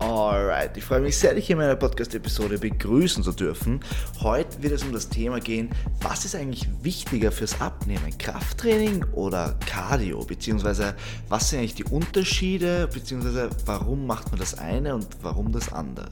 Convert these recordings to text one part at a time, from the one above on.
Alright, ich freue mich sehr, dich hier in meiner Podcast-Episode begrüßen zu dürfen. Heute wird es um das Thema gehen, was ist eigentlich wichtiger fürs Abnehmen? Krafttraining oder Cardio? Beziehungsweise was sind eigentlich die Unterschiede? Beziehungsweise warum macht man das eine und warum das andere?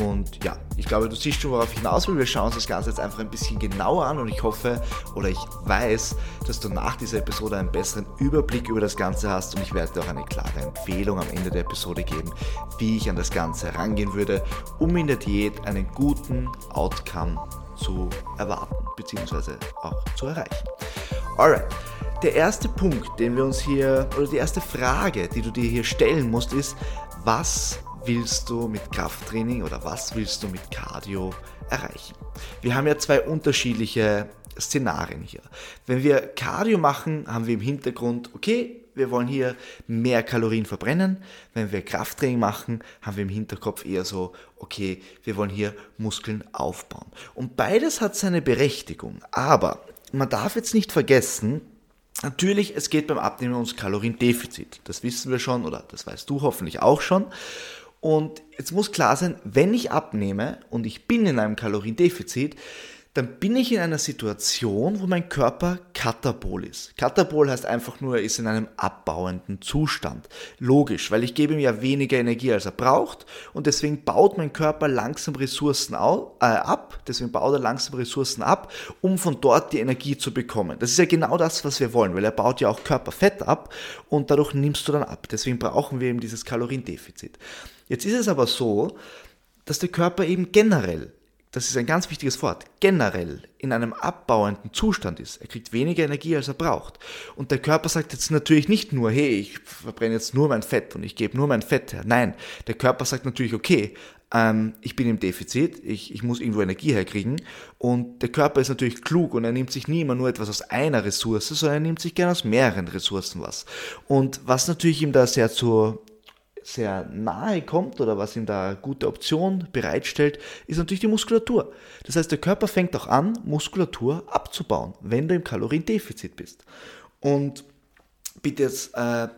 Und ja, ich glaube, du siehst schon, worauf ich hinaus will. Wir schauen uns das Ganze jetzt einfach ein bisschen genauer an und ich hoffe oder ich weiß, dass du nach dieser Episode einen besseren Überblick über das Ganze hast und ich werde dir auch eine klare Empfehlung am Ende der Episode geben, wie ich an das Ganze herangehen würde, um in der Diät einen guten Outcome zu erwarten bzw. auch zu erreichen. Alright. Der erste Punkt, den wir uns hier, oder die erste Frage, die du dir hier stellen musst, ist, was willst du mit Krafttraining oder was willst du mit Cardio erreichen? Wir haben ja zwei unterschiedliche Szenarien hier. Wenn wir Cardio machen, haben wir im Hintergrund, okay, wir wollen hier mehr Kalorien verbrennen. Wenn wir Krafttraining machen, haben wir im Hinterkopf eher so, okay, wir wollen hier Muskeln aufbauen. Und beides hat seine Berechtigung. Aber man darf jetzt nicht vergessen, Natürlich, es geht beim Abnehmen ums Kaloriendefizit. Das wissen wir schon oder das weißt du hoffentlich auch schon. Und jetzt muss klar sein, wenn ich abnehme und ich bin in einem Kaloriendefizit, dann bin ich in einer Situation, wo mein Körper katabol ist. Katabol heißt einfach nur, er ist in einem abbauenden Zustand. Logisch, weil ich gebe ihm ja weniger Energie, als er braucht und deswegen baut mein Körper langsam Ressourcen äh, ab, deswegen baut er langsam Ressourcen ab, um von dort die Energie zu bekommen. Das ist ja genau das, was wir wollen, weil er baut ja auch Körperfett ab und dadurch nimmst du dann ab. Deswegen brauchen wir eben dieses Kaloriendefizit. Jetzt ist es aber so, dass der Körper eben generell das ist ein ganz wichtiges Wort, generell in einem abbauenden Zustand ist. Er kriegt weniger Energie, als er braucht. Und der Körper sagt jetzt natürlich nicht nur, hey, ich verbrenne jetzt nur mein Fett und ich gebe nur mein Fett her. Nein, der Körper sagt natürlich, okay, ähm, ich bin im Defizit, ich, ich muss irgendwo Energie herkriegen. Und der Körper ist natürlich klug und er nimmt sich nie immer nur etwas aus einer Ressource, sondern er nimmt sich gerne aus mehreren Ressourcen was. Und was natürlich ihm da sehr zur sehr nahe kommt oder was ihm da gute Option bereitstellt, ist natürlich die Muskulatur. Das heißt, der Körper fängt auch an, Muskulatur abzubauen, wenn du im Kaloriendefizit bist. Und bitte jetzt äh,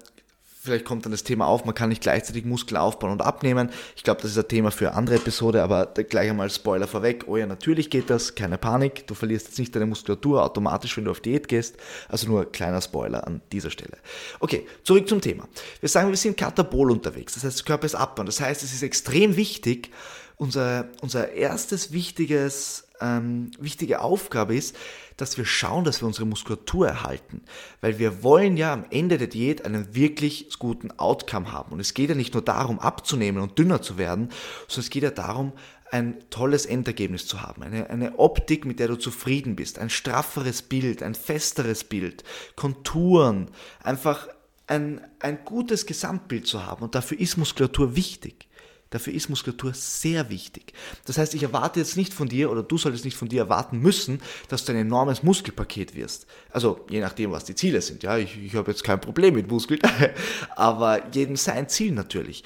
vielleicht kommt dann das Thema auf, man kann nicht gleichzeitig Muskeln aufbauen und abnehmen. Ich glaube, das ist ein Thema für eine andere Episode, aber gleich einmal Spoiler vorweg. Oh ja, natürlich geht das, keine Panik. Du verlierst jetzt nicht deine Muskulatur automatisch, wenn du auf Diät gehst. Also nur kleiner Spoiler an dieser Stelle. Okay, zurück zum Thema. Wir sagen, wir sind katabol unterwegs. Das heißt, der Körper ist abbauen. Das heißt, es ist extrem wichtig, unser, unser erstes wichtiges, ähm, wichtige Aufgabe ist, dass wir schauen, dass wir unsere Muskulatur erhalten. Weil wir wollen ja am Ende der Diät einen wirklich guten Outcome haben. Und es geht ja nicht nur darum, abzunehmen und dünner zu werden, sondern es geht ja darum, ein tolles Endergebnis zu haben, eine, eine Optik, mit der du zufrieden bist, ein strafferes Bild, ein festeres Bild, Konturen, einfach ein, ein gutes Gesamtbild zu haben. Und dafür ist Muskulatur wichtig. Dafür ist Muskulatur sehr wichtig. Das heißt, ich erwarte jetzt nicht von dir oder du solltest nicht von dir erwarten müssen, dass du ein enormes Muskelpaket wirst. Also je nachdem, was die Ziele sind. Ja, ich, ich habe jetzt kein Problem mit Muskeln, aber jedem sein Ziel natürlich.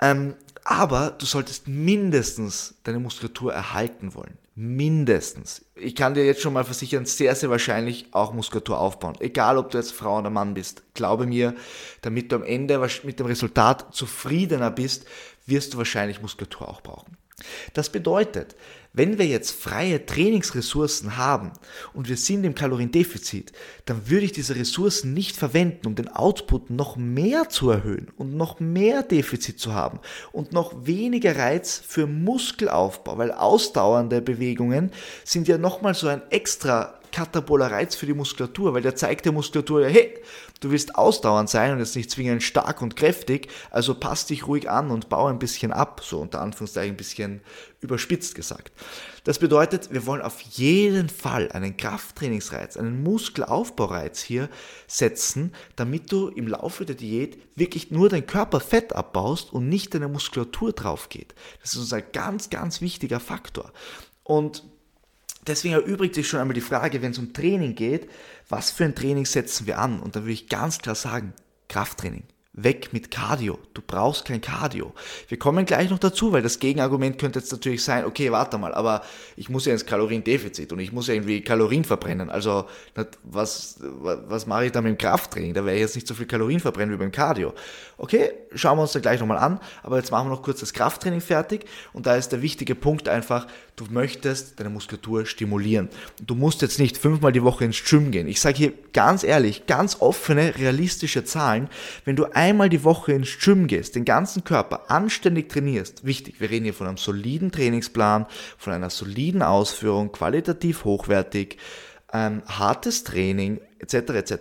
Ähm, aber du solltest mindestens deine Muskulatur erhalten wollen. Mindestens. Ich kann dir jetzt schon mal versichern, sehr, sehr wahrscheinlich auch Muskulatur aufbauen. Egal, ob du jetzt Frau oder Mann bist. Glaube mir, damit du am Ende mit dem Resultat zufriedener bist, wirst du wahrscheinlich Muskulatur auch brauchen. Das bedeutet, wenn wir jetzt freie Trainingsressourcen haben und wir sind im Kaloriendefizit, dann würde ich diese Ressourcen nicht verwenden, um den Output noch mehr zu erhöhen und noch mehr Defizit zu haben und noch weniger Reiz für Muskelaufbau, weil ausdauernde Bewegungen sind ja nochmal so ein extra kataboler Reiz für die Muskulatur, weil der zeigt der Muskulatur, hey, du willst ausdauernd sein und jetzt nicht zwingend stark und kräftig, also pass dich ruhig an und baue ein bisschen ab, so unter Anführungszeichen ein bisschen überspitzt gesagt. Das bedeutet, wir wollen auf jeden Fall einen Krafttrainingsreiz, einen Muskelaufbaureiz hier setzen, damit du im Laufe der Diät wirklich nur dein Körperfett abbaust und nicht deine Muskulatur drauf geht. Das ist unser ganz, ganz wichtiger Faktor. Und deswegen erübrigt sich schon einmal die Frage, wenn es um Training geht, was für ein Training setzen wir an? Und da würde ich ganz klar sagen, Krafttraining. Weg mit Cardio. Du brauchst kein Cardio. Wir kommen gleich noch dazu, weil das Gegenargument könnte jetzt natürlich sein, okay, warte mal, aber ich muss ja ins Kaloriendefizit und ich muss ja irgendwie Kalorien verbrennen. Also was, was mache ich da mit dem Krafttraining? Da werde ich jetzt nicht so viel Kalorien verbrennen wie beim Cardio. Okay, schauen wir uns da gleich nochmal an, aber jetzt machen wir noch kurz das Krafttraining fertig und da ist der wichtige Punkt einfach, du möchtest deine Muskulatur stimulieren. Du musst jetzt nicht fünfmal die Woche ins Gym gehen. Ich sage hier ganz ehrlich, ganz offene, realistische Zahlen. Wenn du einmal die Woche ins Gym gehst, den ganzen Körper anständig trainierst, wichtig, wir reden hier von einem soliden Trainingsplan, von einer soliden Ausführung, qualitativ hochwertig, ähm, hartes Training, etc., etc.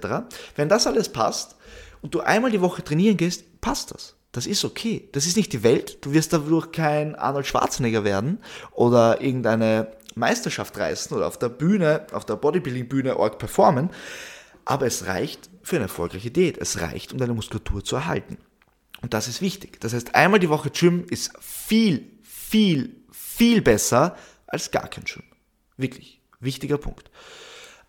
Wenn das alles passt und du einmal die Woche trainieren gehst, passt das. Das ist okay. Das ist nicht die Welt. Du wirst dadurch kein Arnold Schwarzenegger werden oder irgendeine Meisterschaft reißen oder auf der Bühne, auf der Bodybuilding-Bühne org performen. Aber es reicht für eine erfolgreiche Diät. Es reicht, um deine Muskulatur zu erhalten. Und das ist wichtig. Das heißt, einmal die Woche Gym ist viel, viel, viel besser als gar kein Gym. Wirklich. Wichtiger Punkt.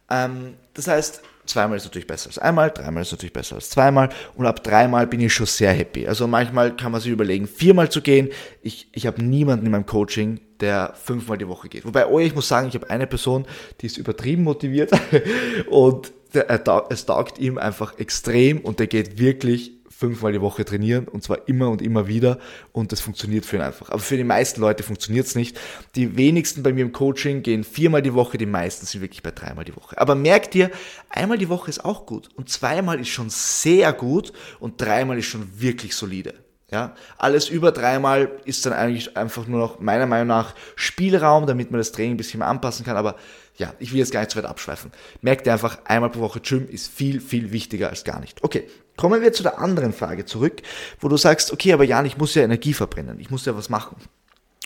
Ähm, das heißt, zweimal ist natürlich besser als einmal, dreimal ist natürlich besser als zweimal und ab dreimal bin ich schon sehr happy. Also manchmal kann man sich überlegen, viermal zu gehen. Ich, ich habe niemanden in meinem Coaching, der fünfmal die Woche geht. Wobei, oh, ich muss sagen, ich habe eine Person, die ist übertrieben motiviert und der, es taugt ihm einfach extrem und der geht wirklich fünfmal die Woche trainieren und zwar immer und immer wieder und das funktioniert für ihn einfach. Aber für die meisten Leute funktioniert es nicht. Die wenigsten bei mir im Coaching gehen viermal die Woche, die meisten sind wirklich bei dreimal die Woche. Aber merkt ihr, einmal die Woche ist auch gut und zweimal ist schon sehr gut und dreimal ist schon wirklich solide. Ja, alles über dreimal ist dann eigentlich einfach nur noch meiner Meinung nach Spielraum, damit man das Training ein bisschen mehr anpassen kann. Aber ja, ich will jetzt gar nicht zu weit abschweifen. Merkt ihr einfach, einmal pro Woche Gym ist viel, viel wichtiger als gar nicht. Okay, kommen wir zu der anderen Frage zurück, wo du sagst, okay, aber Jan, ich muss ja Energie verbrennen, ich muss ja was machen.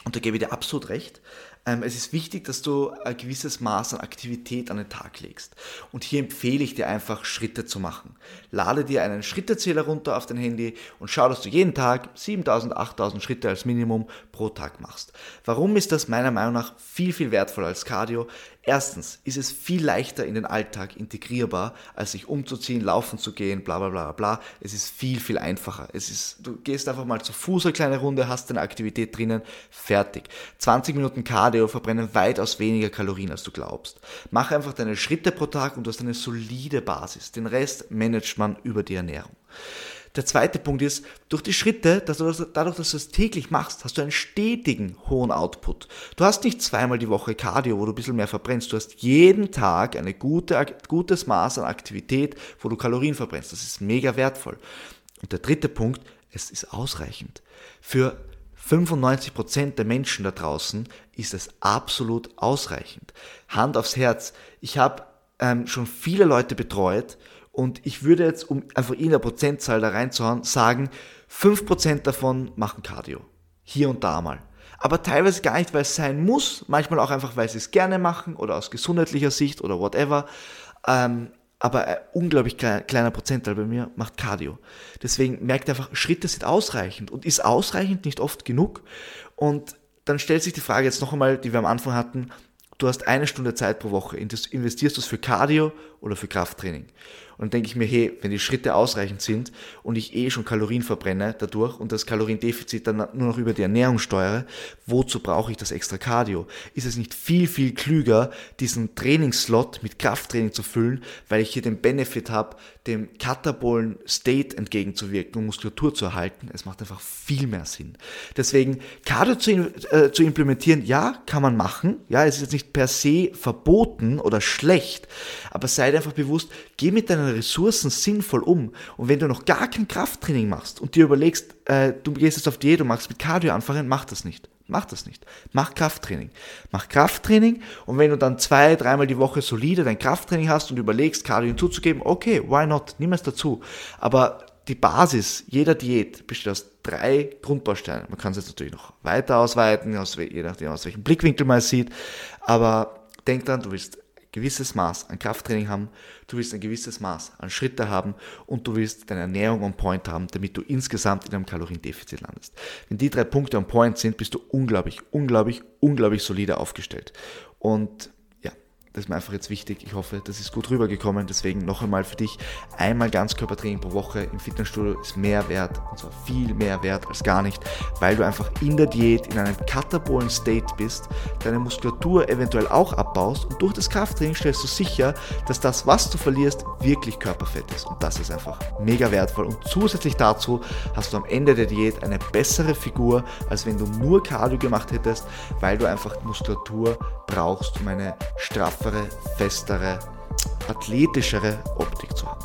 Und da gebe ich dir absolut recht. Ähm, es ist wichtig, dass du ein gewisses Maß an Aktivität an den Tag legst. Und hier empfehle ich dir einfach, Schritte zu machen. Lade dir einen Schrittezähler runter auf dein Handy und schau, dass du jeden Tag 7000, 8000 Schritte als Minimum pro Tag machst. Warum ist das meiner Meinung nach viel, viel wertvoller als Cardio? Erstens ist es viel leichter in den Alltag integrierbar, als sich umzuziehen, laufen zu gehen, bla bla bla bla. Es ist viel, viel einfacher. Es ist, du gehst einfach mal zu Fuß eine kleine Runde, hast deine Aktivität drinnen, fertig. 20 Minuten Cardio verbrennen weitaus weniger Kalorien, als du glaubst. Mach einfach deine Schritte pro Tag und du hast eine solide Basis. Den Rest managt man über die Ernährung. Der zweite Punkt ist, durch die Schritte, dass du das, dadurch, dass du es täglich machst, hast du einen stetigen hohen Output. Du hast nicht zweimal die Woche Cardio, wo du ein bisschen mehr verbrennst. Du hast jeden Tag ein gute, gutes Maß an Aktivität, wo du Kalorien verbrennst. Das ist mega wertvoll. Und der dritte Punkt, es ist ausreichend. Für 95% der Menschen da draußen ist es absolut ausreichend. Hand aufs Herz. Ich habe ähm, schon viele Leute betreut und ich würde jetzt, um einfach in der Prozentzahl da reinzuhauen, sagen, 5% davon machen Cardio. Hier und da mal. Aber teilweise gar nicht, weil es sein muss, manchmal auch einfach, weil sie es gerne machen oder aus gesundheitlicher Sicht oder whatever. Ähm, aber ein unglaublich kleiner Prozentteil bei mir macht Cardio. Deswegen merkt einfach, Schritte sind ausreichend und ist ausreichend nicht oft genug. Und dann stellt sich die Frage jetzt noch einmal, die wir am Anfang hatten, du hast eine Stunde Zeit pro Woche, investierst du es für Cardio oder für Krafttraining? Und dann denke ich mir, hey, wenn die Schritte ausreichend sind und ich eh schon Kalorien verbrenne dadurch und das Kaloriendefizit dann nur noch über die Ernährung steuere, wozu brauche ich das extra Cardio? Ist es nicht viel, viel klüger, diesen Trainingsslot mit Krafttraining zu füllen, weil ich hier den Benefit habe, dem katabolen State entgegenzuwirken und Muskulatur zu erhalten? Es macht einfach viel mehr Sinn. Deswegen, Cardio zu, äh, zu implementieren, ja, kann man machen. Ja, es ist jetzt nicht per se verboten oder schlecht, aber sei dir einfach bewusst, geh mit deinen Ressourcen sinnvoll um. Und wenn du noch gar kein Krafttraining machst und dir überlegst, äh, du gehst jetzt auf Diät und machst mit Cardio anfangen, mach das nicht. Mach das nicht. Mach Krafttraining. Mach Krafttraining und wenn du dann zwei, dreimal die Woche solide dein Krafttraining hast und überlegst, Cardio hinzuzugeben, okay, why not? Nimm es dazu. Aber die Basis jeder Diät besteht aus drei Grundbausteinen. Man kann es jetzt natürlich noch weiter ausweiten, aus, je nachdem aus welchem Blickwinkel man es sieht. Aber denk dran, du willst gewisses Maß an Krafttraining haben, du willst ein gewisses Maß an Schritte haben und du willst deine Ernährung on point haben, damit du insgesamt in einem Kaloriendefizit landest. Wenn die drei Punkte on point sind, bist du unglaublich, unglaublich, unglaublich solide aufgestellt. Und das ist mir einfach jetzt wichtig. Ich hoffe, das ist gut rübergekommen. Deswegen noch einmal für dich, einmal Ganzkörpertraining pro Woche im Fitnessstudio ist mehr wert, und zwar viel mehr wert als gar nicht, weil du einfach in der Diät in einem katabolen State bist, deine Muskulatur eventuell auch abbaust und durch das Krafttraining stellst du sicher, dass das, was du verlierst, wirklich Körperfett ist. Und das ist einfach mega wertvoll. Und zusätzlich dazu hast du am Ende der Diät eine bessere Figur, als wenn du nur Cardio gemacht hättest, weil du einfach Muskulatur brauchst, um eine straffere, festere, athletischere Optik zu haben.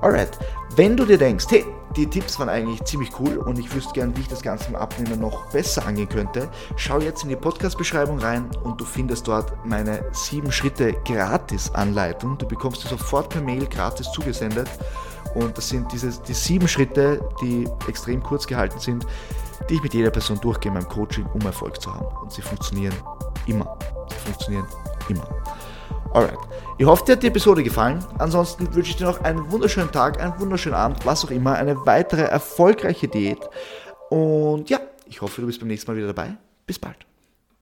Alright, wenn du dir denkst, hey, die Tipps waren eigentlich ziemlich cool und ich wüsste gern, wie ich das Ganze im Abnehmen noch besser angehen könnte, schau jetzt in die Podcast-Beschreibung rein und du findest dort meine 7 Schritte Gratis-Anleitung. Du bekommst sie sofort per Mail gratis zugesendet und das sind diese, die sieben Schritte, die extrem kurz gehalten sind, die ich mit jeder Person durchgehe in meinem Coaching, um Erfolg zu haben. Und sie funktionieren immer. Sie funktionieren immer. Alright. Ich hoffe, dir hat die Episode gefallen. Ansonsten wünsche ich dir noch einen wunderschönen Tag, einen wunderschönen Abend, was auch immer, eine weitere erfolgreiche Diät. Und ja, ich hoffe, du bist beim nächsten Mal wieder dabei. Bis bald.